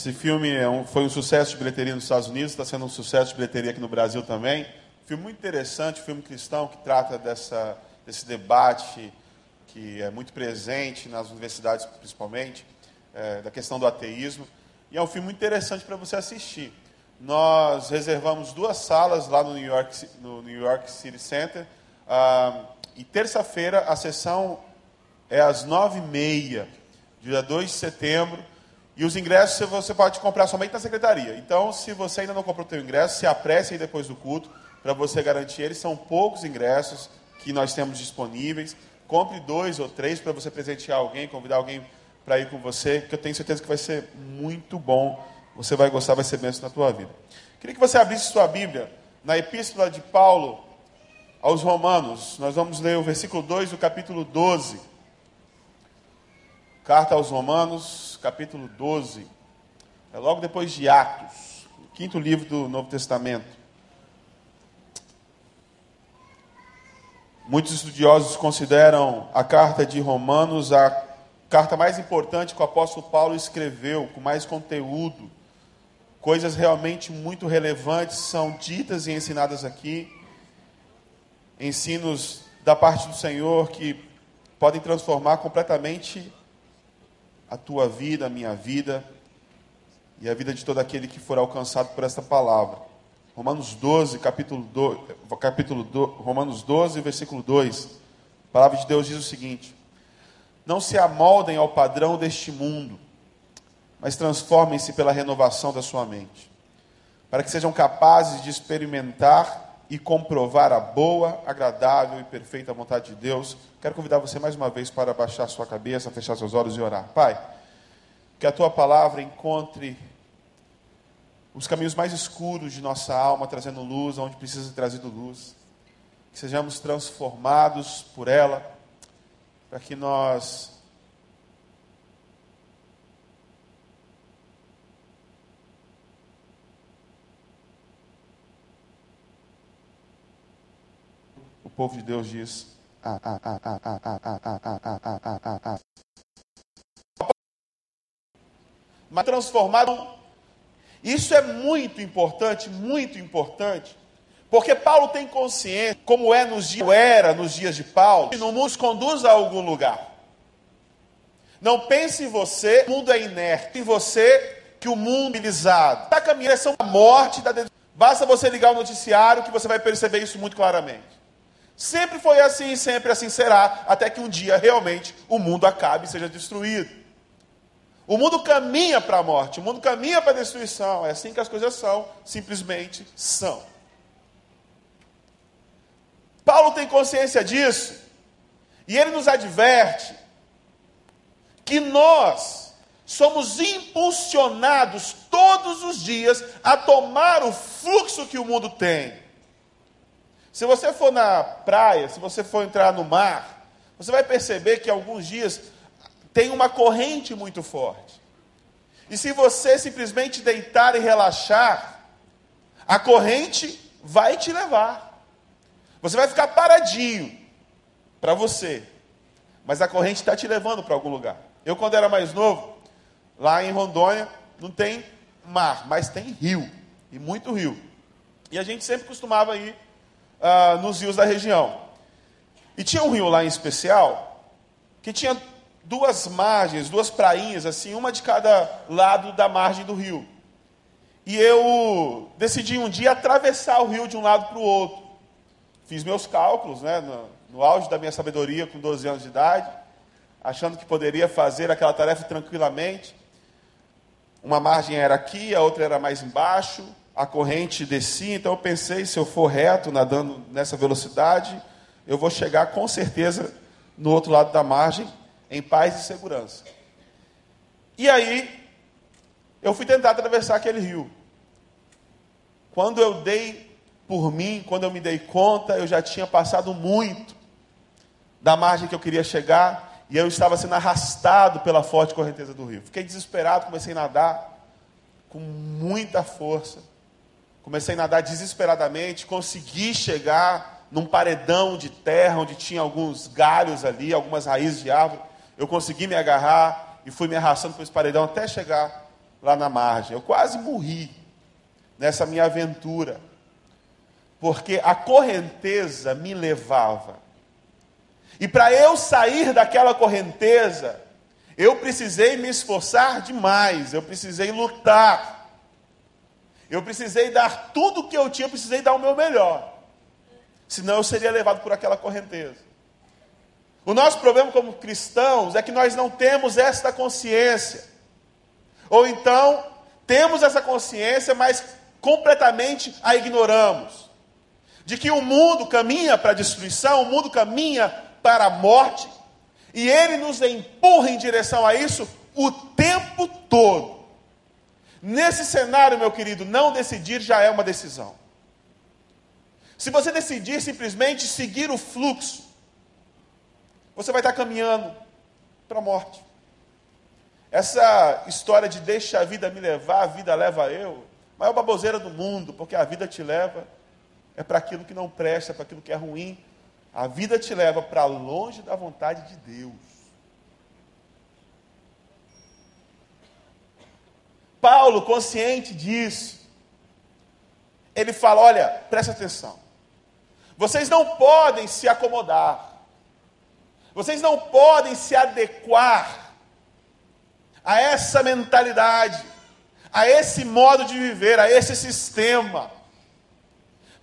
Esse filme é um, foi um sucesso de bilheteria nos Estados Unidos, está sendo um sucesso de bilheteria aqui no Brasil também. Filme muito interessante, filme cristão que trata dessa, desse debate que é muito presente nas universidades, principalmente, é, da questão do ateísmo. E é um filme muito interessante para você assistir. Nós reservamos duas salas lá no New York, no New York City Center. Ah, e terça-feira a sessão é às nove e meia, dia 2 de setembro. E os ingressos você pode comprar somente na secretaria. Então, se você ainda não comprou o seu ingresso, se apresse aí depois do culto para você garantir eles. São poucos ingressos que nós temos disponíveis. Compre dois ou três para você presentear alguém, convidar alguém para ir com você, que eu tenho certeza que vai ser muito bom. Você vai gostar, vai ser bênção na tua vida. Queria que você abrisse sua Bíblia na Epístola de Paulo aos Romanos. Nós vamos ler o versículo 2 do capítulo 12. Carta aos Romanos, capítulo 12. É logo depois de Atos, o quinto livro do Novo Testamento. Muitos estudiosos consideram a carta de Romanos a carta mais importante que o apóstolo Paulo escreveu, com mais conteúdo. Coisas realmente muito relevantes são ditas e ensinadas aqui. Ensinos da parte do Senhor que podem transformar completamente a tua vida, a minha vida e a vida de todo aquele que for alcançado por esta palavra. Romanos 12, capítulo 2, capítulo 2, Romanos 12, versículo 2. A palavra de Deus diz o seguinte: não se amoldem ao padrão deste mundo, mas transformem-se pela renovação da sua mente, para que sejam capazes de experimentar e comprovar a boa, agradável e perfeita vontade de Deus. Quero convidar você mais uma vez para baixar sua cabeça, fechar seus olhos e orar. Pai, que a tua palavra encontre os caminhos mais escuros de nossa alma, trazendo luz onde precisa ser trazido luz. Que sejamos transformados por ela para que nós povo de Deus diz mas transformado isso é muito importante, muito importante, porque Paulo tem consciência, como é nos dias, era nos dias de Paulo, que não nos conduz a algum lugar. Não pense em você, o mundo é inerte, em você que o mundo é mobilizado. Está caminhando em direção à morte, da basta você ligar o noticiário que você vai perceber isso muito claramente. Sempre foi assim sempre assim será, até que um dia realmente o mundo acabe e seja destruído. O mundo caminha para a morte, o mundo caminha para a destruição. É assim que as coisas são, simplesmente são. Paulo tem consciência disso. E ele nos adverte que nós somos impulsionados todos os dias a tomar o fluxo que o mundo tem. Se você for na praia, se você for entrar no mar, você vai perceber que alguns dias tem uma corrente muito forte. E se você simplesmente deitar e relaxar, a corrente vai te levar. Você vai ficar paradinho para você, mas a corrente está te levando para algum lugar. Eu, quando era mais novo, lá em Rondônia, não tem mar, mas tem rio, e muito rio. E a gente sempre costumava ir uh, nos rios da região. E tinha um rio lá em especial, que tinha duas margens, duas prainhas, assim, uma de cada lado da margem do rio. E eu decidi um dia atravessar o rio de um lado para o outro. Fiz meus cálculos, né, no, no auge da minha sabedoria, com 12 anos de idade, achando que poderia fazer aquela tarefa tranquilamente. Uma margem era aqui, a outra era mais embaixo, a corrente descia, então eu pensei, se eu for reto, nadando nessa velocidade, eu vou chegar com certeza no outro lado da margem, em paz e segurança. E aí, eu fui tentar atravessar aquele rio. Quando eu dei por mim, quando eu me dei conta, eu já tinha passado muito da margem que eu queria chegar e eu estava sendo arrastado pela forte correnteza do rio. Fiquei desesperado, comecei a nadar com muita força. Comecei a nadar desesperadamente, consegui chegar num paredão de terra onde tinha alguns galhos ali, algumas raízes de árvore. Eu consegui me agarrar e fui me arrastando por esse paredão até chegar lá na margem. Eu quase morri nessa minha aventura, porque a correnteza me levava. E para eu sair daquela correnteza, eu precisei me esforçar demais, eu precisei lutar. Eu precisei dar tudo o que eu tinha, eu precisei dar o meu melhor. Senão eu seria levado por aquela correnteza. O nosso problema como cristãos é que nós não temos esta consciência. Ou então, temos essa consciência, mas completamente a ignoramos. De que o mundo caminha para a destruição, o mundo caminha para a morte, e ele nos empurra em direção a isso o tempo todo. Nesse cenário, meu querido, não decidir já é uma decisão. Se você decidir simplesmente seguir o fluxo, você vai estar caminhando para a morte. Essa história de deixa a vida me levar, a vida leva eu, maior baboseira do mundo, porque a vida te leva é para aquilo que não presta, para aquilo que é ruim, a vida te leva para longe da vontade de Deus. Paulo, consciente disso, ele fala: olha, presta atenção. Vocês não podem se acomodar. Vocês não podem se adequar a essa mentalidade, a esse modo de viver, a esse sistema.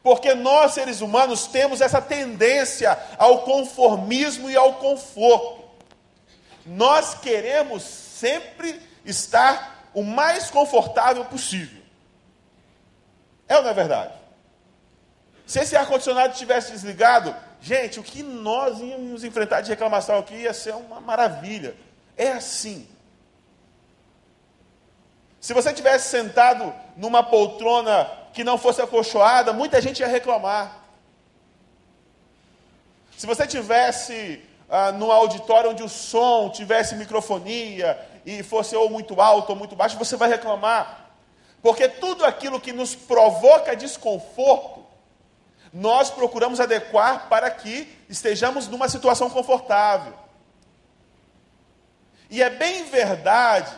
Porque nós, seres humanos, temos essa tendência ao conformismo e ao conforto. Nós queremos sempre estar o mais confortável possível. É ou não é verdade? Se esse ar-condicionado tivesse desligado, gente, o que nós íamos enfrentar de reclamação aqui ia ser uma maravilha. É assim. Se você tivesse sentado numa poltrona que não fosse acolchoada, muita gente ia reclamar. Se você tivesse ah, no auditório onde o som tivesse microfonia e fosse ou muito alto ou muito baixo, você vai reclamar. Porque tudo aquilo que nos provoca desconforto, nós procuramos adequar para que estejamos numa situação confortável. E é bem verdade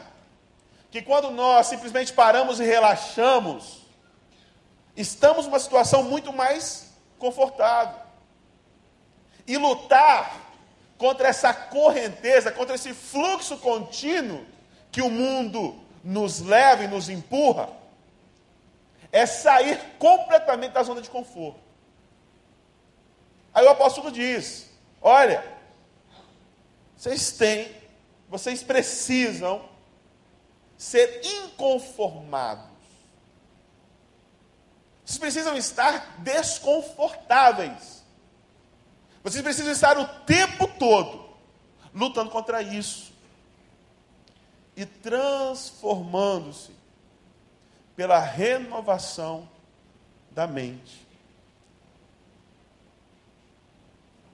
que quando nós simplesmente paramos e relaxamos, estamos numa situação muito mais confortável. E lutar contra essa correnteza, contra esse fluxo contínuo que o mundo nos leva e nos empurra, é sair completamente da zona de conforto. Aí o apóstolo diz: Olha, vocês têm, vocês precisam ser inconformados. Vocês precisam estar desconfortáveis. Vocês precisam estar o tempo todo lutando contra isso e transformando-se pela renovação da mente.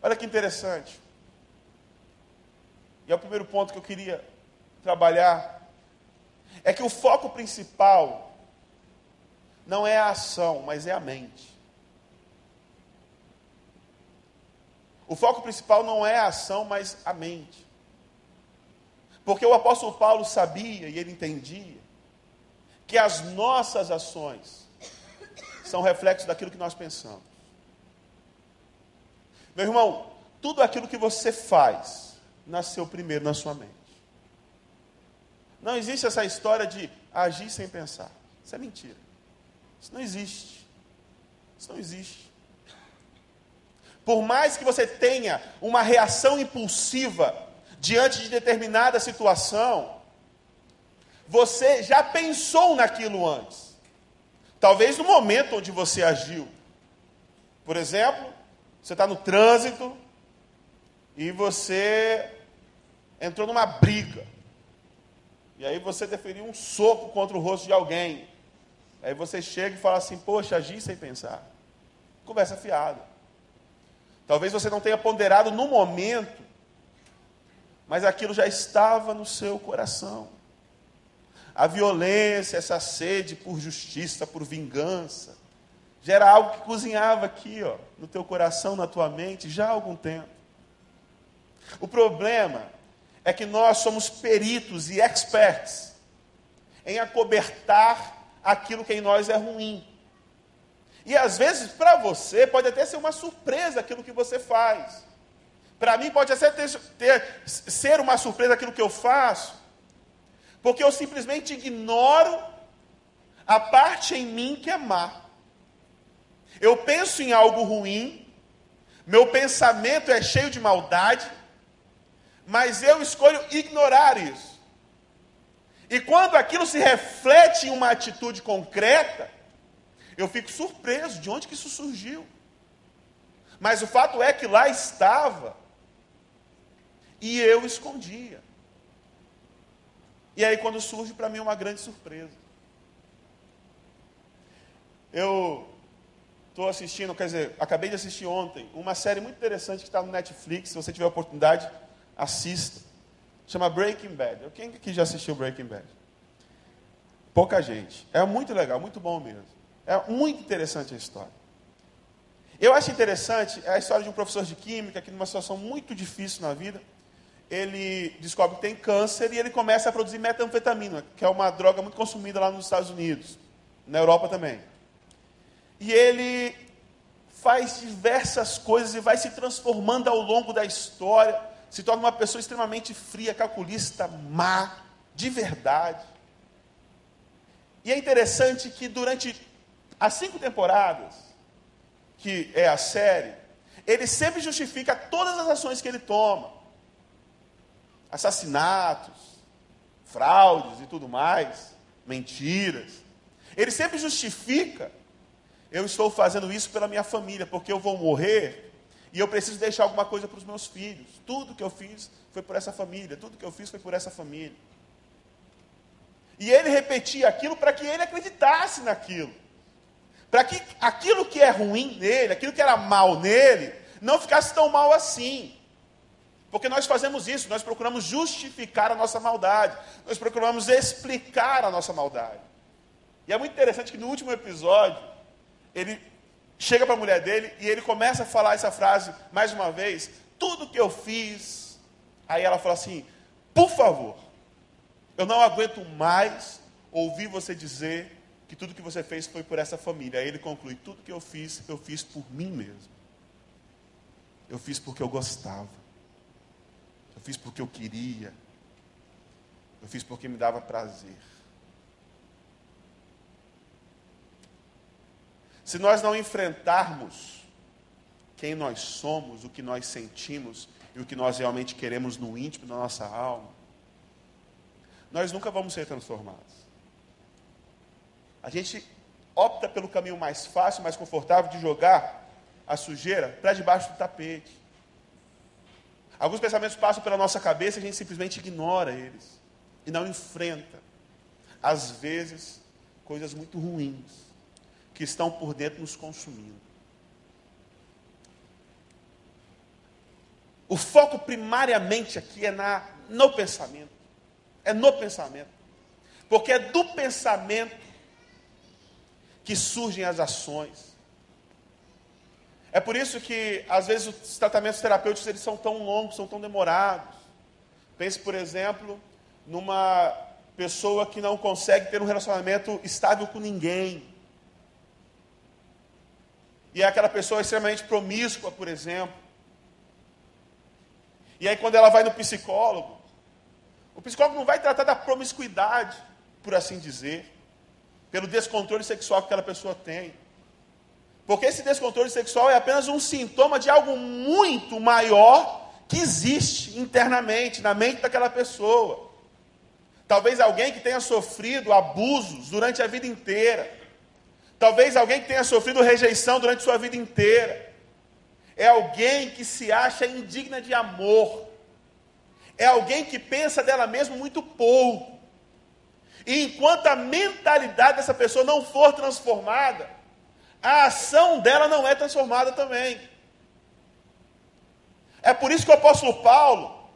Olha que interessante. E é o primeiro ponto que eu queria trabalhar. É que o foco principal não é a ação, mas é a mente. O foco principal não é a ação, mas a mente. Porque o apóstolo Paulo sabia e ele entendia que as nossas ações são reflexos daquilo que nós pensamos. Meu irmão, tudo aquilo que você faz nasceu primeiro na sua mente. Não existe essa história de agir sem pensar. Isso é mentira. Isso não existe. Isso não existe. Por mais que você tenha uma reação impulsiva diante de determinada situação, você já pensou naquilo antes. Talvez no momento onde você agiu. Por exemplo, você está no trânsito e você entrou numa briga. E aí você deferiu um soco contra o rosto de alguém. Aí você chega e fala assim: Poxa, agi sem pensar. Conversa fiada. Talvez você não tenha ponderado no momento, mas aquilo já estava no seu coração. A violência, essa sede por justiça, por vingança, já era algo que cozinhava aqui, ó, no teu coração, na tua mente, já há algum tempo. O problema é que nós somos peritos e experts em acobertar aquilo que em nós é ruim. E às vezes, para você, pode até ser uma surpresa aquilo que você faz. Para mim, pode até ter, ter, ser uma surpresa aquilo que eu faço, porque eu simplesmente ignoro a parte em mim que é má. Eu penso em algo ruim, meu pensamento é cheio de maldade, mas eu escolho ignorar isso. E quando aquilo se reflete em uma atitude concreta, eu fico surpreso de onde que isso surgiu. Mas o fato é que lá estava e eu escondia. E aí quando surge para mim uma grande surpresa. Eu estou assistindo, quer dizer, acabei de assistir ontem, uma série muito interessante que está no Netflix. Se você tiver oportunidade, assista. Chama Breaking Bad. Quem aqui já assistiu Breaking Bad? Pouca gente. É muito legal, muito bom mesmo. É muito interessante a história. Eu acho interessante a história de um professor de química que, numa situação muito difícil na vida, ele descobre que tem câncer e ele começa a produzir metanfetamina, que é uma droga muito consumida lá nos Estados Unidos, na Europa também. E ele faz diversas coisas e vai se transformando ao longo da história, se torna uma pessoa extremamente fria, calculista, má, de verdade. E é interessante que durante as cinco temporadas, que é a série, ele sempre justifica todas as ações que ele toma. Assassinatos, fraudes e tudo mais, mentiras. Ele sempre justifica, eu estou fazendo isso pela minha família, porque eu vou morrer e eu preciso deixar alguma coisa para os meus filhos. Tudo que eu fiz foi por essa família, tudo que eu fiz foi por essa família. E ele repetia aquilo para que ele acreditasse naquilo para que aquilo que é ruim nele, aquilo que era mal nele, não ficasse tão mal assim. Porque nós fazemos isso, nós procuramos justificar a nossa maldade, nós procuramos explicar a nossa maldade. E é muito interessante que no último episódio, ele chega para a mulher dele e ele começa a falar essa frase mais uma vez: tudo que eu fiz. Aí ela fala assim: por favor, eu não aguento mais ouvir você dizer que tudo que você fez foi por essa família. Aí ele conclui: tudo que eu fiz, eu fiz por mim mesmo. Eu fiz porque eu gostava. Eu fiz porque eu queria. Eu fiz porque me dava prazer. Se nós não enfrentarmos quem nós somos, o que nós sentimos e o que nós realmente queremos no íntimo da nossa alma, nós nunca vamos ser transformados. A gente opta pelo caminho mais fácil, mais confortável de jogar a sujeira para debaixo do tapete. Alguns pensamentos passam pela nossa cabeça e a gente simplesmente ignora eles e não enfrenta. Às vezes, coisas muito ruins que estão por dentro nos consumindo. O foco primariamente aqui é na, no pensamento. É no pensamento. Porque é do pensamento que surgem as ações. É por isso que, às vezes, os tratamentos terapêuticos eles são tão longos, são tão demorados. Pense, por exemplo, numa pessoa que não consegue ter um relacionamento estável com ninguém. E é aquela pessoa extremamente promíscua, por exemplo. E aí, quando ela vai no psicólogo, o psicólogo não vai tratar da promiscuidade, por assim dizer pelo descontrole sexual que aquela pessoa tem. Porque esse descontrole sexual é apenas um sintoma de algo muito maior que existe internamente, na mente daquela pessoa. Talvez alguém que tenha sofrido abusos durante a vida inteira. Talvez alguém que tenha sofrido rejeição durante sua vida inteira. É alguém que se acha indigna de amor. É alguém que pensa dela mesma muito pouco. E enquanto a mentalidade dessa pessoa não for transformada, a ação dela não é transformada também. É por isso que o apóstolo Paulo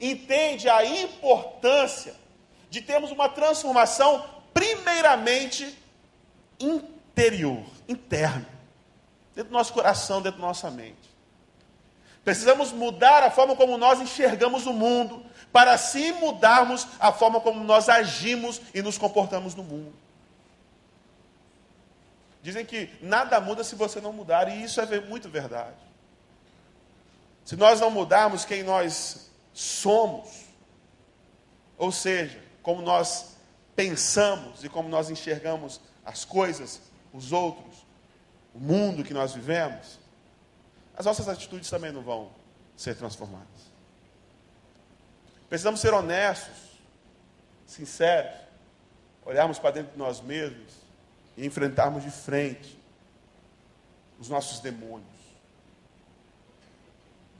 entende a importância de termos uma transformação, primeiramente interior, interna, dentro do nosso coração, dentro da nossa mente. Precisamos mudar a forma como nós enxergamos o mundo, para assim mudarmos a forma como nós agimos e nos comportamos no mundo. Dizem que nada muda se você não mudar, e isso é muito verdade. Se nós não mudarmos quem nós somos, ou seja, como nós pensamos e como nós enxergamos as coisas, os outros, o mundo que nós vivemos, as nossas atitudes também não vão ser transformadas. Precisamos ser honestos, sinceros, olharmos para dentro de nós mesmos e enfrentarmos de frente os nossos demônios.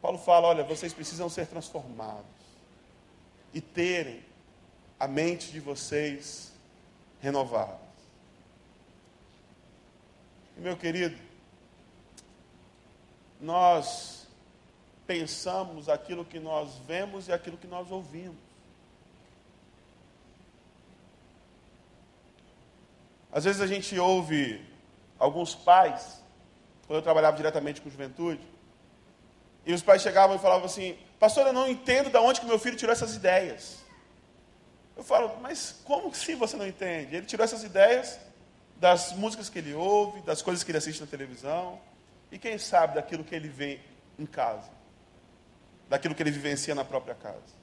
Paulo fala: olha, vocês precisam ser transformados e terem a mente de vocês renovada. E, meu querido, nós pensamos aquilo que nós vemos e aquilo que nós ouvimos. Às vezes a gente ouve alguns pais, quando eu trabalhava diretamente com juventude, e os pais chegavam e falavam assim: Pastor, eu não entendo de onde que meu filho tirou essas ideias. Eu falo, mas como sim você não entende? Ele tirou essas ideias das músicas que ele ouve, das coisas que ele assiste na televisão, e quem sabe daquilo que ele vê em casa, daquilo que ele vivencia na própria casa.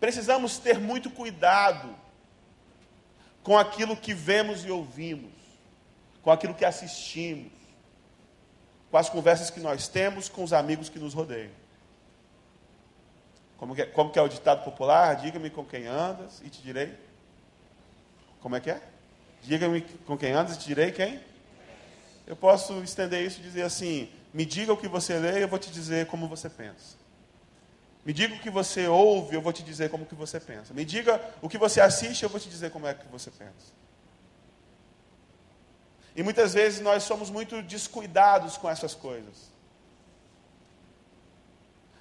Precisamos ter muito cuidado com aquilo que vemos e ouvimos, com aquilo que assistimos, com as conversas que nós temos com os amigos que nos rodeiam. Como que, é, como que é o ditado popular? Diga-me com quem andas e te direi. Como é que é? Diga-me com quem andas e te direi quem? Eu posso estender isso e dizer assim: me diga o que você lê, eu vou te dizer como você pensa. Me diga o que você ouve, eu vou te dizer como que você pensa. Me diga o que você assiste, eu vou te dizer como é que você pensa. E muitas vezes nós somos muito descuidados com essas coisas.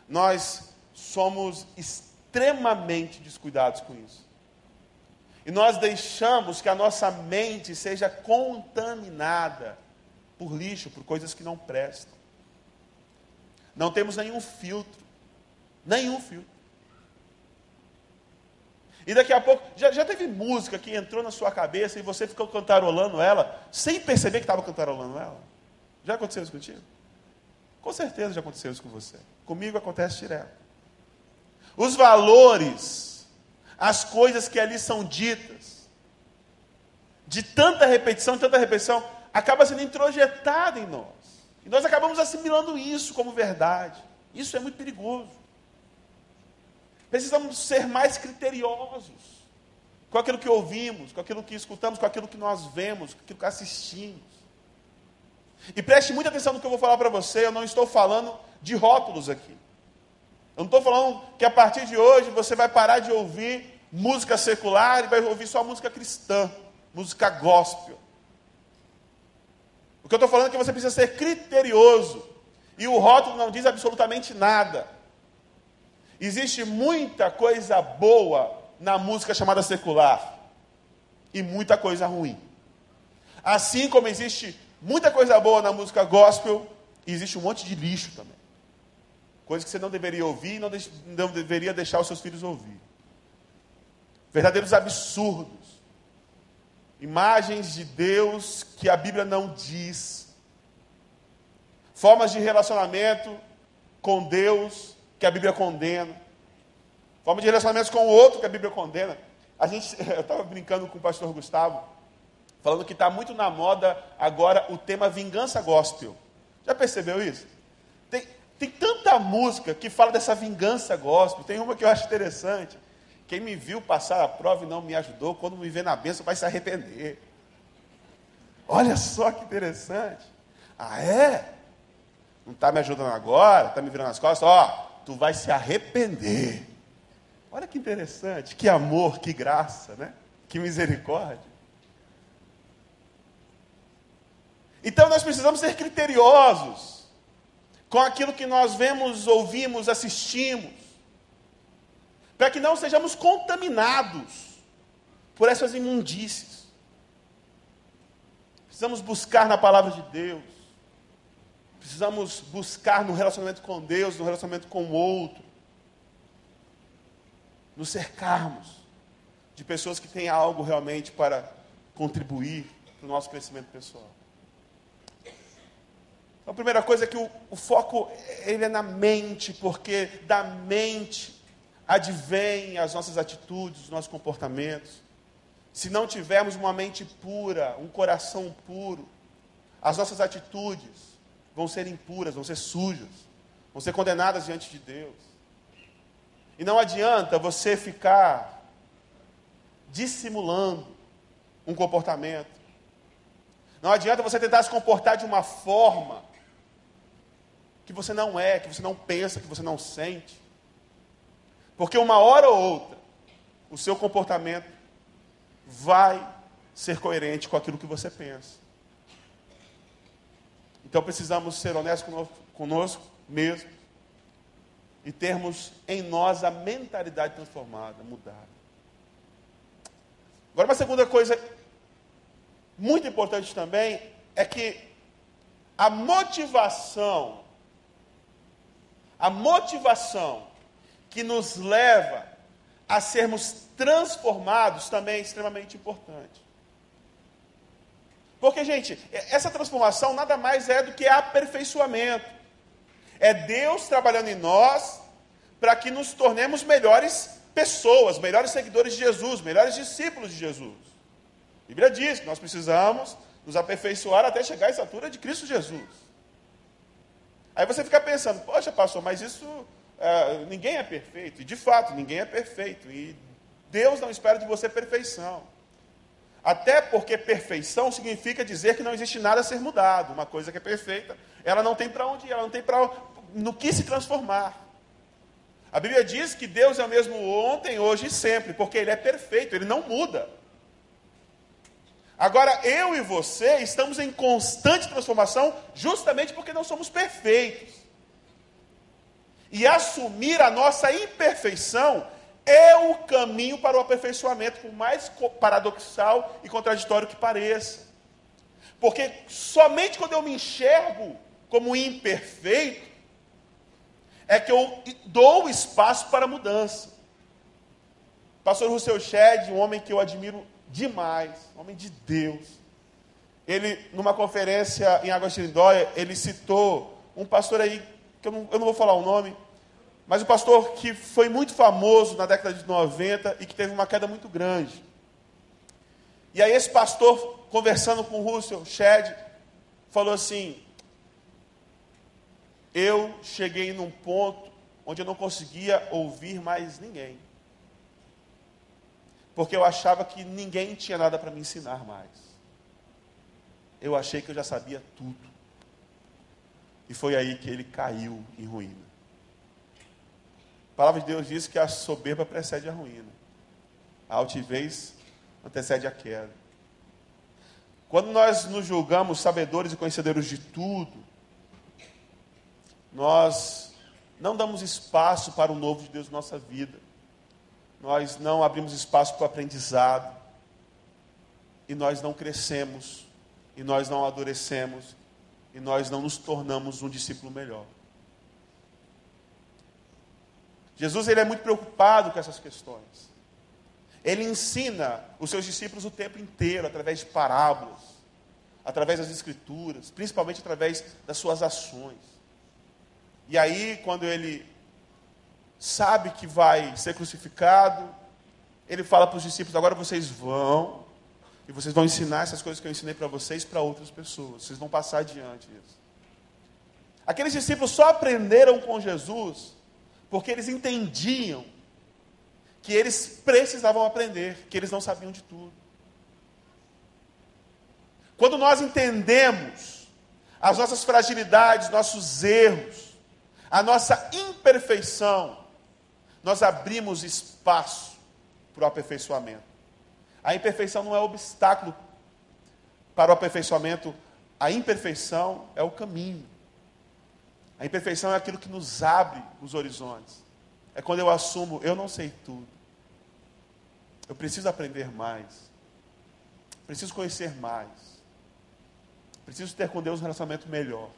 Nós somos extremamente descuidados com isso. E nós deixamos que a nossa mente seja contaminada por lixo, por coisas que não prestam. Não temos nenhum filtro. Nenhum filtro. E daqui a pouco, já, já teve música que entrou na sua cabeça e você ficou cantarolando ela, sem perceber que estava cantarolando ela? Já aconteceu isso contigo? Com certeza já aconteceu isso com você. Comigo acontece direto. Os valores, as coisas que ali são ditas, de tanta repetição, tanta repetição, acaba sendo introjetado em nós. E nós acabamos assimilando isso como verdade. Isso é muito perigoso. Precisamos ser mais criteriosos com aquilo que ouvimos, com aquilo que escutamos, com aquilo que nós vemos, com aquilo que assistimos. E preste muita atenção no que eu vou falar para você, eu não estou falando de rótulos aqui. Eu não estou falando que a partir de hoje você vai parar de ouvir música secular e vai ouvir só música cristã, música gospel. O que eu estou falando é que você precisa ser criterioso. E o rótulo não diz absolutamente nada. Existe muita coisa boa na música chamada secular e muita coisa ruim. Assim como existe muita coisa boa na música gospel, existe um monte de lixo também. Coisa que você não deveria ouvir e não, de, não deveria deixar os seus filhos ouvir. Verdadeiros absurdos. Imagens de Deus que a Bíblia não diz. Formas de relacionamento com Deus que a Bíblia condena. Forma de relacionamentos com o outro que a Bíblia condena. A gente, eu estava brincando com o pastor Gustavo, falando que está muito na moda agora o tema vingança gospel. Já percebeu isso? Tem, tem tanta música que fala dessa vingança gospel. Tem uma que eu acho interessante. Quem me viu passar a prova e não me ajudou, quando me vê na bênção, vai se arrepender. Olha só que interessante. Ah, é? Não está me ajudando agora? Está me virando as costas? Ó, tu vai se arrepender. Olha que interessante, que amor, que graça, né? Que misericórdia. Então nós precisamos ser criteriosos com aquilo que nós vemos, ouvimos, assistimos, para que não sejamos contaminados por essas imundícies. Precisamos buscar na palavra de Deus, precisamos buscar no relacionamento com Deus, no relacionamento com o outro, nos cercarmos de pessoas que têm algo realmente para contribuir para o nosso crescimento pessoal. Então, a primeira coisa é que o, o foco ele é na mente, porque da mente advém as nossas atitudes, os nossos comportamentos. Se não tivermos uma mente pura, um coração puro, as nossas atitudes vão ser impuras, vão ser sujas, vão ser condenadas diante de Deus. E não adianta você ficar dissimulando um comportamento. Não adianta você tentar se comportar de uma forma que você não é, que você não pensa, que você não sente. Porque uma hora ou outra, o seu comportamento vai ser coerente com aquilo que você pensa. Então precisamos ser honestos conosco, mesmo e termos em nós a mentalidade transformada, mudada. Agora, uma segunda coisa muito importante também é que a motivação, a motivação que nos leva a sermos transformados também é extremamente importante. Porque, gente, essa transformação nada mais é do que aperfeiçoamento. É Deus trabalhando em nós para que nos tornemos melhores pessoas, melhores seguidores de Jesus, melhores discípulos de Jesus. A Bíblia diz que nós precisamos nos aperfeiçoar até chegar à estatura de Cristo Jesus. Aí você fica pensando, poxa, pastor, mas isso é, ninguém é perfeito. E de fato, ninguém é perfeito. E Deus não espera de você perfeição. Até porque perfeição significa dizer que não existe nada a ser mudado. Uma coisa que é perfeita, ela não tem para onde ir, ela não tem para no que se transformar. A Bíblia diz que Deus é o mesmo ontem, hoje e sempre, porque Ele é perfeito, Ele não muda. Agora, eu e você estamos em constante transformação, justamente porque não somos perfeitos. E assumir a nossa imperfeição é o caminho para o aperfeiçoamento, por mais paradoxal e contraditório que pareça. Porque somente quando eu me enxergo como imperfeito, é que eu dou espaço para mudança. Pastor Rousseau Shedd, um homem que eu admiro demais, um homem de Deus. Ele, numa conferência em Águas de Lindóia, ele citou um pastor aí, que eu não, eu não vou falar o nome, mas o pastor que foi muito famoso na década de 90 e que teve uma queda muito grande. E aí esse pastor, conversando com o Russell Shedd, falou assim: Eu cheguei num ponto onde eu não conseguia ouvir mais ninguém. Porque eu achava que ninguém tinha nada para me ensinar mais. Eu achei que eu já sabia tudo. E foi aí que ele caiu em ruína. A palavra de Deus diz que a soberba precede a ruína. A altivez antecede a queda. Quando nós nos julgamos sabedores e conhecedores de tudo, nós não damos espaço para o novo de Deus na nossa vida. Nós não abrimos espaço para o aprendizado. E nós não crescemos. E nós não amadurecemos. E nós não nos tornamos um discípulo melhor. Jesus ele é muito preocupado com essas questões. Ele ensina os seus discípulos o tempo inteiro, através de parábolas, através das escrituras, principalmente através das suas ações. E aí, quando ele sabe que vai ser crucificado, ele fala para os discípulos: agora vocês vão e vocês vão ensinar essas coisas que eu ensinei para vocês para outras pessoas. Vocês vão passar adiante isso. Aqueles discípulos só aprenderam com Jesus porque eles entendiam que eles precisavam aprender, que eles não sabiam de tudo. Quando nós entendemos as nossas fragilidades, nossos erros, a nossa imperfeição, nós abrimos espaço para o aperfeiçoamento. A imperfeição não é obstáculo para o aperfeiçoamento, a imperfeição é o caminho. A imperfeição é aquilo que nos abre os horizontes. É quando eu assumo, eu não sei tudo. Eu preciso aprender mais. Preciso conhecer mais. Preciso ter com Deus um relacionamento melhor.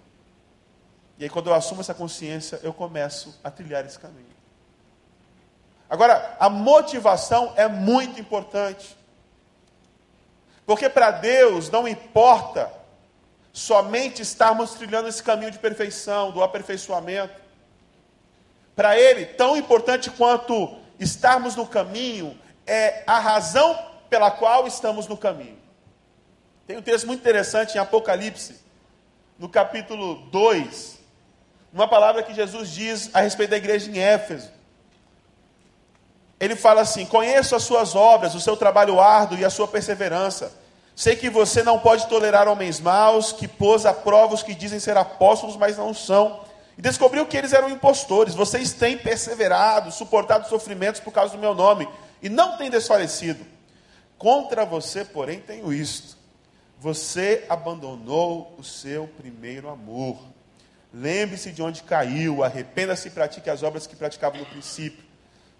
E aí, quando eu assumo essa consciência, eu começo a trilhar esse caminho. Agora, a motivação é muito importante. Porque para Deus não importa somente estarmos trilhando esse caminho de perfeição, do aperfeiçoamento. Para Ele, tão importante quanto estarmos no caminho é a razão pela qual estamos no caminho. Tem um texto muito interessante em Apocalipse, no capítulo 2, uma palavra que Jesus diz a respeito da igreja em Éfeso. Ele fala assim: Conheço as suas obras, o seu trabalho árduo e a sua perseverança. Sei que você não pode tolerar homens maus, que pôs a prova os que dizem ser apóstolos, mas não são. E descobriu que eles eram impostores. Vocês têm perseverado, suportado sofrimentos por causa do meu nome, e não têm desfalecido. Contra você, porém, tenho isto: você abandonou o seu primeiro amor. Lembre-se de onde caiu, arrependa-se e pratique as obras que praticava no princípio.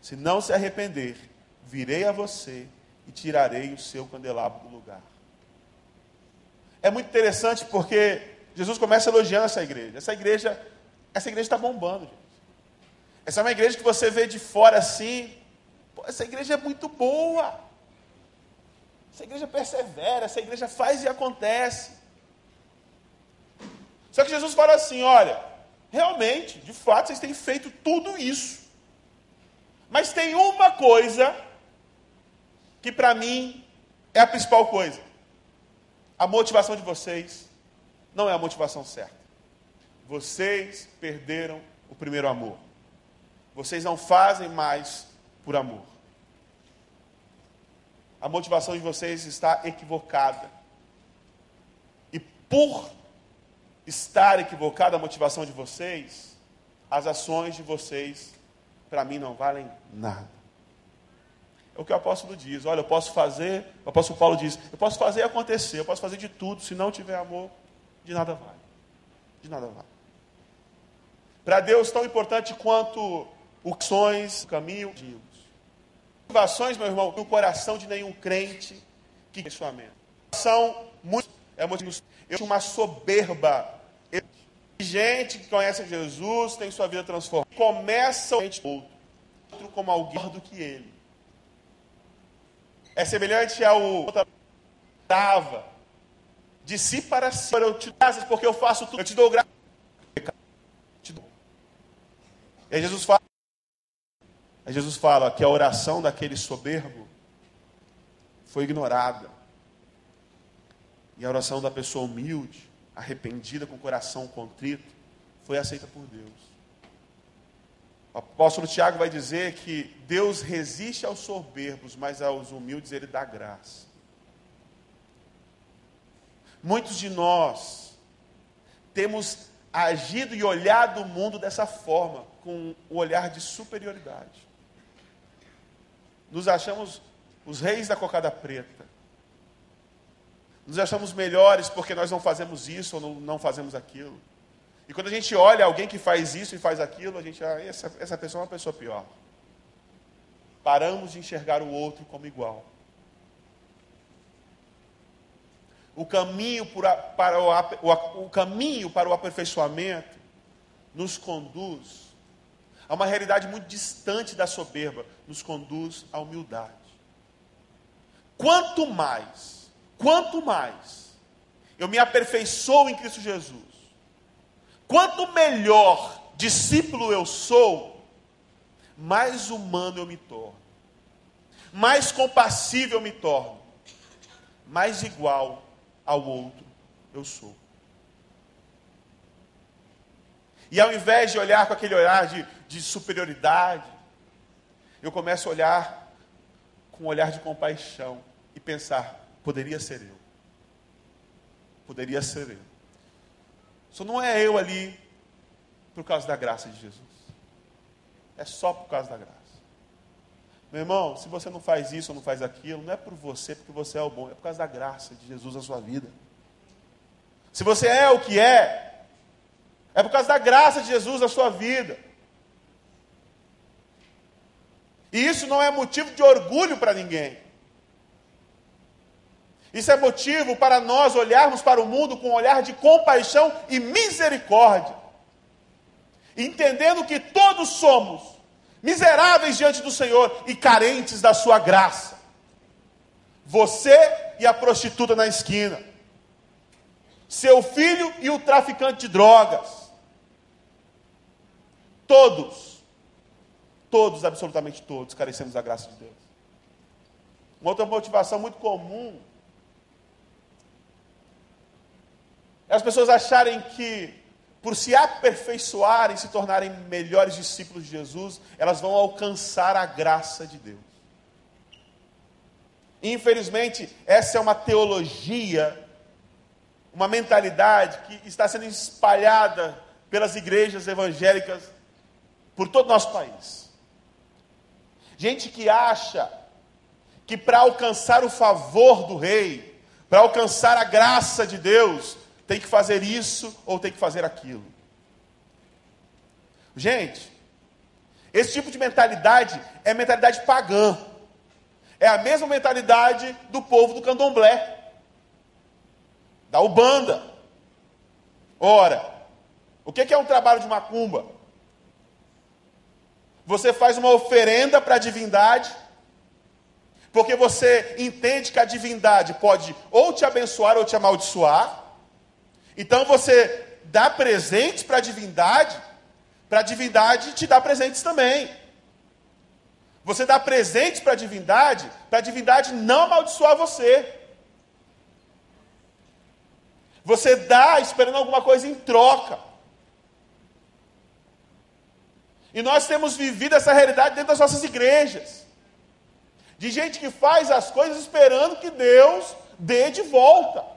Se não se arrepender, virei a você e tirarei o seu candelabro do lugar. É muito interessante porque Jesus começa elogiando essa igreja. Essa igreja, essa igreja está bombando, gente. Essa é uma igreja que você vê de fora assim. Essa igreja é muito boa. Essa igreja persevera, essa igreja faz e acontece. Só que Jesus fala assim: olha, realmente, de fato, vocês têm feito tudo isso. Mas tem uma coisa que para mim é a principal coisa. A motivação de vocês não é a motivação certa. Vocês perderam o primeiro amor. Vocês não fazem mais por amor. A motivação de vocês está equivocada. E por estar equivocada a motivação de vocês, as ações de vocês, para mim, não valem nada. É o que o apóstolo diz. Olha, eu posso fazer, o apóstolo Paulo diz, eu posso fazer acontecer, eu posso fazer de tudo, se não tiver amor, de nada vale. De nada vale. Para Deus, tão importante quanto os sonhos, o caminho, digo. Motivações, meu irmão, no coração de nenhum crente que tem sua mente. São muito, é muito, eu uma soberba. Gente que conhece Jesus, tem sua vida transformada, começa o outro como alguém do que ele é semelhante ao dava de si para si. Eu te dou graças porque eu faço tudo. Eu te dou graças. E aí Jesus fala, aí Jesus fala que a oração daquele soberbo foi ignorada. E a oração da pessoa humilde, arrependida, com o coração contrito, foi aceita por Deus. O apóstolo Tiago vai dizer que Deus resiste aos soberbos, mas aos humildes ele dá graça. Muitos de nós temos agido e olhado o mundo dessa forma, com o olhar de superioridade. Nos achamos os reis da cocada preta. Nos achamos melhores porque nós não fazemos isso ou não, não fazemos aquilo. E quando a gente olha alguém que faz isso e faz aquilo, a gente, ah, essa, essa pessoa é uma pessoa pior. Paramos de enxergar o outro como igual. O caminho para, para o, o, o caminho para o aperfeiçoamento nos conduz a uma realidade muito distante da soberba, nos conduz à humildade. Quanto mais, quanto mais eu me aperfeiçoo em Cristo Jesus, Quanto melhor discípulo eu sou, mais humano eu me torno, mais compassível eu me torno, mais igual ao outro eu sou. E ao invés de olhar com aquele olhar de, de superioridade, eu começo a olhar com um olhar de compaixão e pensar: poderia ser eu. Poderia ser eu. Só não é eu ali por causa da graça de Jesus. É só por causa da graça. Meu irmão, se você não faz isso ou não faz aquilo, não é por você, porque você é o bom, é por causa da graça de Jesus na sua vida. Se você é o que é, é por causa da graça de Jesus na sua vida. E isso não é motivo de orgulho para ninguém. Isso é motivo para nós olharmos para o mundo com um olhar de compaixão e misericórdia. entendendo que todos somos miseráveis diante do Senhor e carentes da sua graça. Você e a prostituta na esquina. Seu filho e o traficante de drogas. Todos, todos, absolutamente todos, carecemos da graça de Deus. Uma outra motivação muito comum é as pessoas acharem que, por se aperfeiçoarem, se tornarem melhores discípulos de Jesus, elas vão alcançar a graça de Deus. Infelizmente, essa é uma teologia, uma mentalidade que está sendo espalhada pelas igrejas evangélicas por todo o nosso país. Gente que acha que para alcançar o favor do rei, para alcançar a graça de Deus, tem que fazer isso ou tem que fazer aquilo. Gente, esse tipo de mentalidade é mentalidade pagã. É a mesma mentalidade do povo do candomblé, da Ubanda. Ora, o que é um trabalho de macumba? Você faz uma oferenda para a divindade, porque você entende que a divindade pode ou te abençoar ou te amaldiçoar. Então você dá presentes para a divindade, para a divindade te dar presentes também. Você dá presentes para a divindade, para a divindade não amaldiçoar você. Você dá esperando alguma coisa em troca. E nós temos vivido essa realidade dentro das nossas igrejas. De gente que faz as coisas esperando que Deus dê de volta.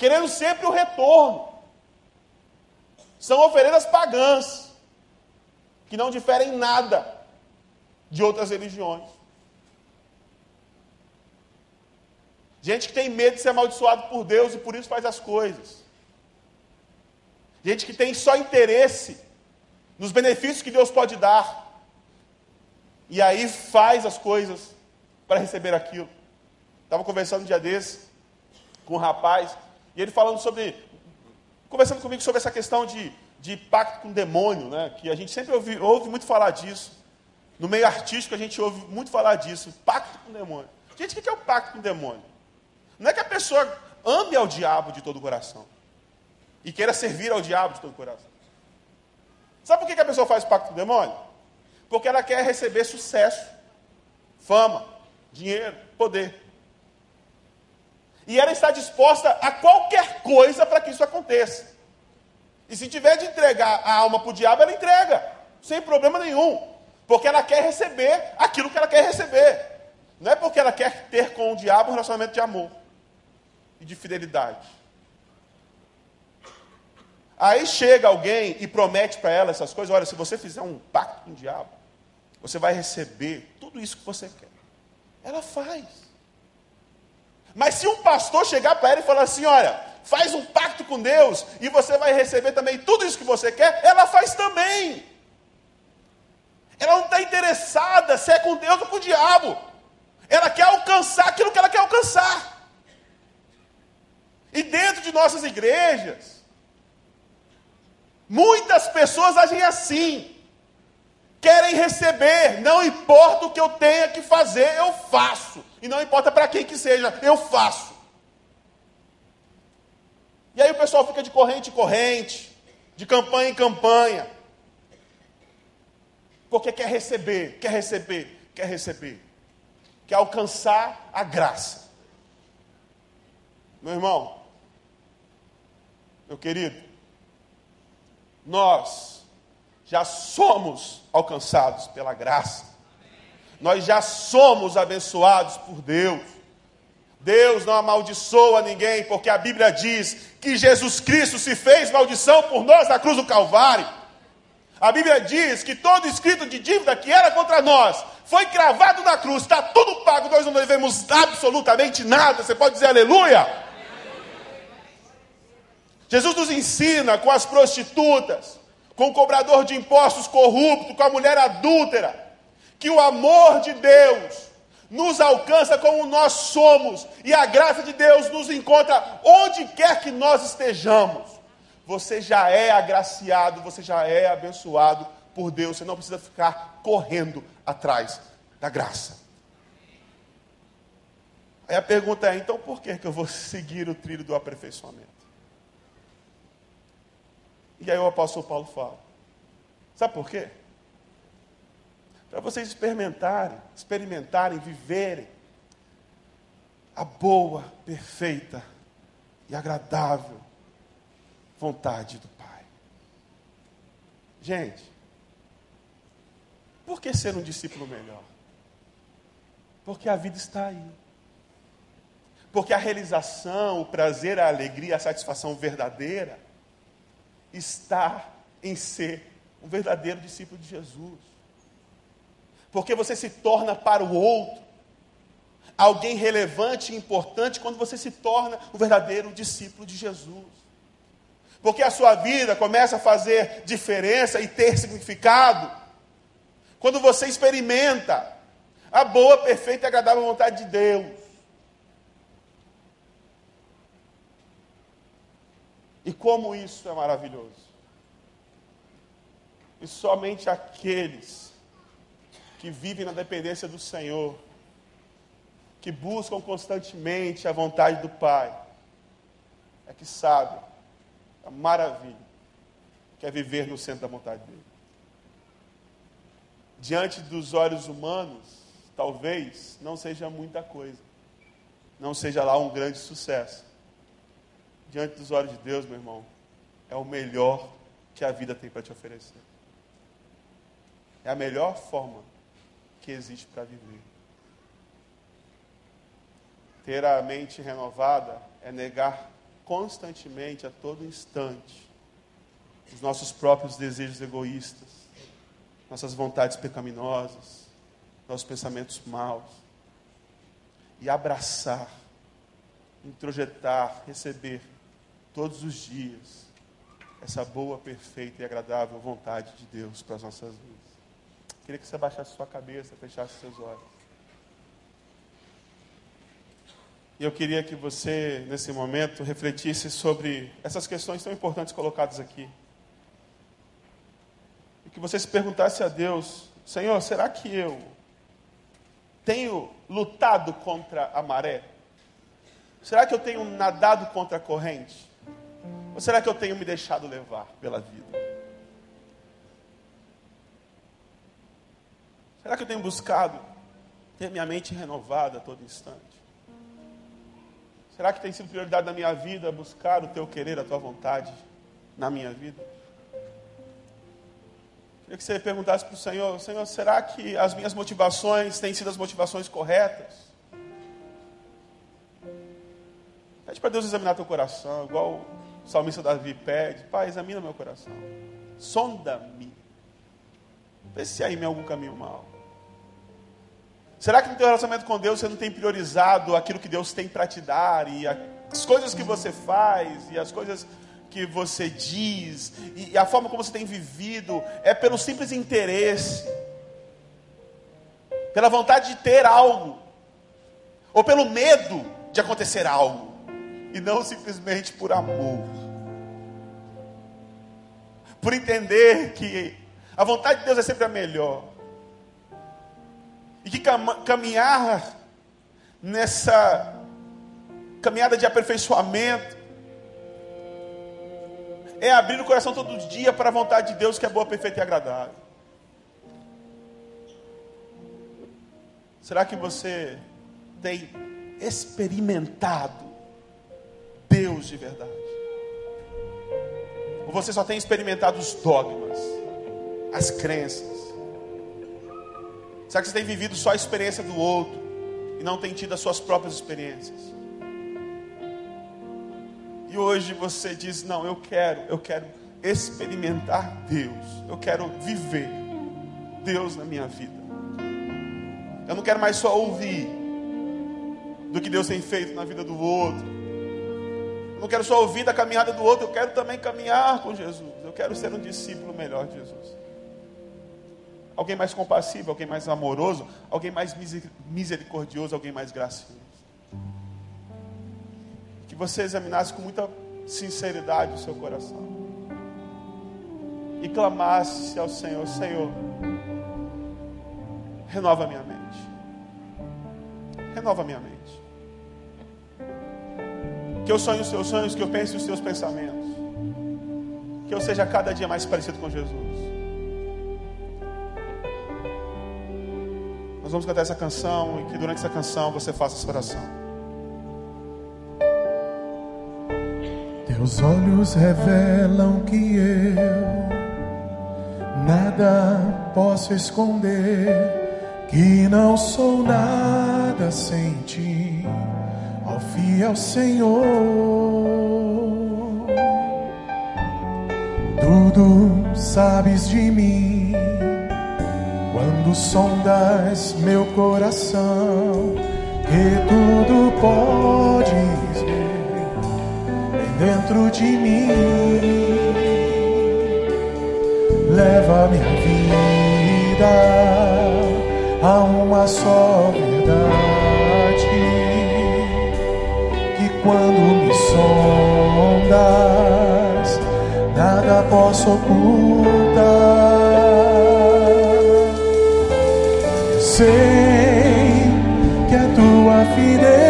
Querendo sempre o retorno. São oferendas pagãs, que não diferem nada de outras religiões. Gente que tem medo de ser amaldiçoado por Deus e por isso faz as coisas. Gente que tem só interesse nos benefícios que Deus pode dar. E aí faz as coisas para receber aquilo. Estava conversando um dia desse com um rapaz, e ele falando sobre. Conversando comigo sobre essa questão de, de pacto com o demônio, né? Que a gente sempre ouve, ouve muito falar disso. No meio artístico a gente ouve muito falar disso, pacto com o demônio. Gente, o que é o pacto com o demônio? Não é que a pessoa ame ao diabo de todo o coração e queira servir ao diabo de todo o coração. Sabe por que a pessoa faz pacto com o demônio? Porque ela quer receber sucesso, fama, dinheiro, poder. E ela está disposta a qualquer coisa para que isso aconteça. E se tiver de entregar a alma para o diabo, ela entrega, sem problema nenhum. Porque ela quer receber aquilo que ela quer receber. Não é porque ela quer ter com o diabo um relacionamento de amor e de fidelidade. Aí chega alguém e promete para ela essas coisas: olha, se você fizer um pacto com o diabo, você vai receber tudo isso que você quer. Ela faz. Mas se um pastor chegar para ela e falar assim: olha, faz um pacto com Deus e você vai receber também tudo isso que você quer, ela faz também. Ela não está interessada se é com Deus ou com o diabo. Ela quer alcançar aquilo que ela quer alcançar. E dentro de nossas igrejas, muitas pessoas agem assim. Querem receber, não importa o que eu tenha que fazer, eu faço. E não importa para quem que seja, eu faço. E aí o pessoal fica de corrente em corrente, de campanha em campanha porque quer receber, quer receber, quer receber, quer alcançar a graça. Meu irmão, meu querido, nós já somos alcançados pela graça, nós já somos abençoados por Deus. Deus não amaldiçoa ninguém, porque a Bíblia diz que Jesus Cristo se fez maldição por nós na cruz do Calvário. A Bíblia diz que todo escrito de dívida que era contra nós foi cravado na cruz, está tudo pago, nós não devemos absolutamente nada. Você pode dizer aleluia? Jesus nos ensina com as prostitutas, com o cobrador de impostos corrupto, com a mulher adúltera, que o amor de Deus nos alcança como nós somos, e a graça de Deus nos encontra onde quer que nós estejamos. você já é agraciado, você já é abençoado por Deus. Você não precisa ficar correndo atrás da graça. Aí a pergunta é: então por que, que eu vou seguir o trilho do aperfeiçoamento? E aí o apóstolo Paulo fala: sabe por quê? Para vocês experimentarem, experimentarem, viverem a boa, perfeita e agradável vontade do Pai. Gente, por que ser um discípulo melhor? Porque a vida está aí. Porque a realização, o prazer, a alegria, a satisfação verdadeira está em ser um verdadeiro discípulo de Jesus. Porque você se torna para o outro alguém relevante e importante quando você se torna um verdadeiro discípulo de Jesus. Porque a sua vida começa a fazer diferença e ter significado quando você experimenta a boa, perfeita e agradável vontade de Deus. E como isso é maravilhoso. E somente aqueles que vivem na dependência do Senhor, que buscam constantemente a vontade do Pai, é que sabem a maravilha que é viver no centro da vontade dele. Diante dos olhos humanos, talvez não seja muita coisa, não seja lá um grande sucesso. Diante dos olhos de Deus, meu irmão, é o melhor que a vida tem para te oferecer. É a melhor forma que existe para viver. Ter a mente renovada é negar constantemente, a todo instante, os nossos próprios desejos egoístas, nossas vontades pecaminosas, nossos pensamentos maus, e abraçar, introjetar, receber todos os dias essa boa, perfeita e agradável vontade de Deus para as nossas vidas. Queria que você abaixasse sua cabeça, fechasse seus olhos. E eu queria que você, nesse momento, refletisse sobre essas questões tão importantes colocadas aqui. E que você se perguntasse a Deus: Senhor, será que eu tenho lutado contra a maré? Será que eu tenho nadado contra a corrente? Ou será que eu tenho me deixado levar pela vida? Será que eu tenho buscado ter minha mente renovada a todo instante? Será que tem sido prioridade na minha vida buscar o teu querer, a tua vontade na minha vida? Queria que você perguntasse para o Senhor: Senhor, será que as minhas motivações têm sido as motivações corretas? Pede para Deus examinar teu coração, igual o salmista Davi pede: Pai, examina meu coração, sonda-me, vê se aí me algum caminho mal. Será que no teu relacionamento com Deus você não tem priorizado aquilo que Deus tem para te dar e as coisas que você faz e as coisas que você diz e a forma como você tem vivido é pelo simples interesse, pela vontade de ter algo ou pelo medo de acontecer algo e não simplesmente por amor. Por entender que a vontade de Deus é sempre a melhor e que caminhar nessa caminhada de aperfeiçoamento é abrir o coração todo dia para a vontade de Deus que é boa, perfeita e agradável. Será que você tem experimentado Deus de verdade? Ou você só tem experimentado os dogmas, as crenças? Será que você tem vivido só a experiência do outro e não tem tido as suas próprias experiências? E hoje você diz: Não, eu quero, eu quero experimentar Deus, eu quero viver Deus na minha vida. Eu não quero mais só ouvir do que Deus tem feito na vida do outro. Não quero só ouvir da caminhada do outro, eu quero também caminhar com Jesus. Eu quero ser um discípulo melhor de Jesus alguém mais compassivo, alguém mais amoroso, alguém mais misericordioso, alguém mais gracioso. Que você examinasse com muita sinceridade o seu coração. e clamasse ao Senhor: Senhor, renova minha mente. Renova minha mente. Que eu sonhe os seus sonhos, que eu pense os seus pensamentos. Que eu seja cada dia mais parecido com Jesus. Nós vamos cantar essa canção e que durante essa canção você faça essa oração. Teus olhos revelam que eu nada posso esconder, que não sou nada sem ti, fiel Senhor. Tudo sabes de mim quando sondas meu coração, que tudo podes ver dentro de mim leva minha vida a uma só verdade quando me sondas nada posso ocultar eu sei que a tua fidelidade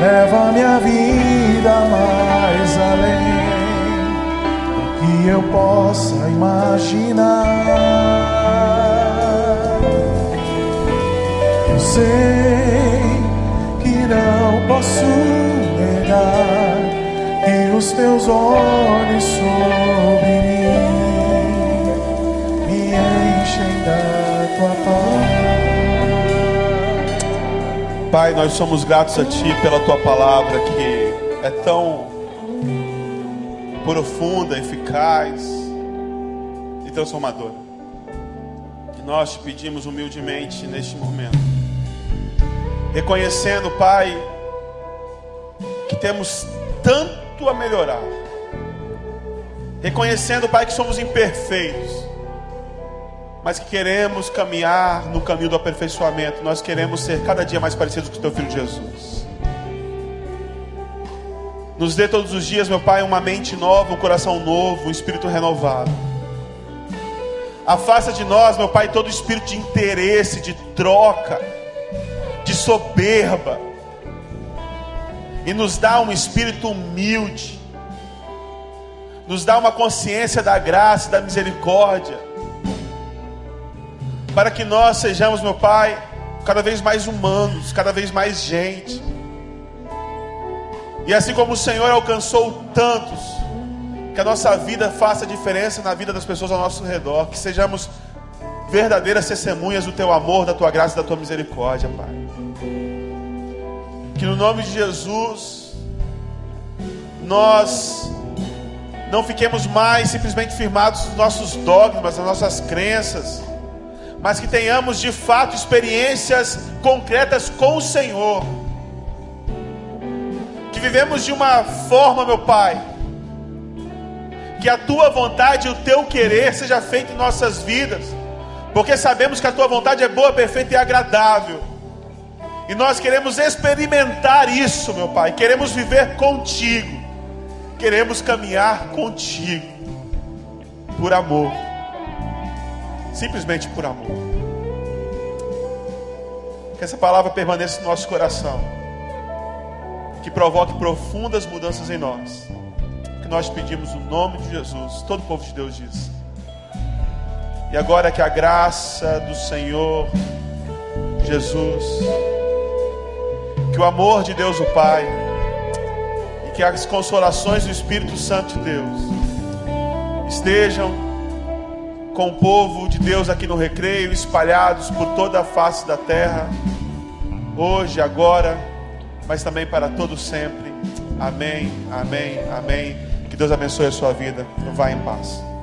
leva minha vida mais além que eu possa imaginar. Eu sei que não posso negar que os teus olhos sobre mim me enchem da tua paz. Pai, nós somos gratos a Ti pela Tua palavra que é tão profunda, eficaz e transformadora. Que nós te pedimos humildemente neste momento, reconhecendo, Pai, que temos tanto a melhorar, reconhecendo, Pai, que somos imperfeitos, mas que queremos caminhar no caminho do aperfeiçoamento, nós queremos ser cada dia mais parecidos com o Teu Filho Jesus. Nos dê todos os dias, meu Pai, uma mente nova, um coração novo, um espírito renovado. Afasta de nós, meu Pai, todo espírito de interesse, de troca, de soberba. E nos dá um espírito humilde. Nos dá uma consciência da graça da misericórdia. Para que nós sejamos, meu Pai, cada vez mais humanos, cada vez mais gente e assim como o Senhor alcançou tantos, que a nossa vida faça diferença na vida das pessoas ao nosso redor, que sejamos verdadeiras testemunhas do teu amor, da tua graça e da tua misericórdia, Pai. Que no nome de Jesus, nós não fiquemos mais simplesmente firmados nos nossos dogmas, nas nossas crenças, mas que tenhamos de fato experiências concretas com o Senhor vivemos de uma forma, meu Pai, que a tua vontade e o teu querer seja feito em nossas vidas, porque sabemos que a tua vontade é boa, perfeita e agradável. E nós queremos experimentar isso, meu Pai. Queremos viver contigo. Queremos caminhar contigo. Por amor. Simplesmente por amor. Que essa palavra permaneça no nosso coração que provoque profundas mudanças em nós. Que nós pedimos o nome de Jesus. Todo o povo de Deus diz. E agora que a graça do Senhor Jesus, que o amor de Deus o Pai e que as consolações do Espírito Santo de Deus estejam com o povo de Deus aqui no recreio, espalhados por toda a face da terra, hoje, agora mas também para todo sempre. Amém, amém, amém. Que Deus abençoe a sua vida. Vá em paz.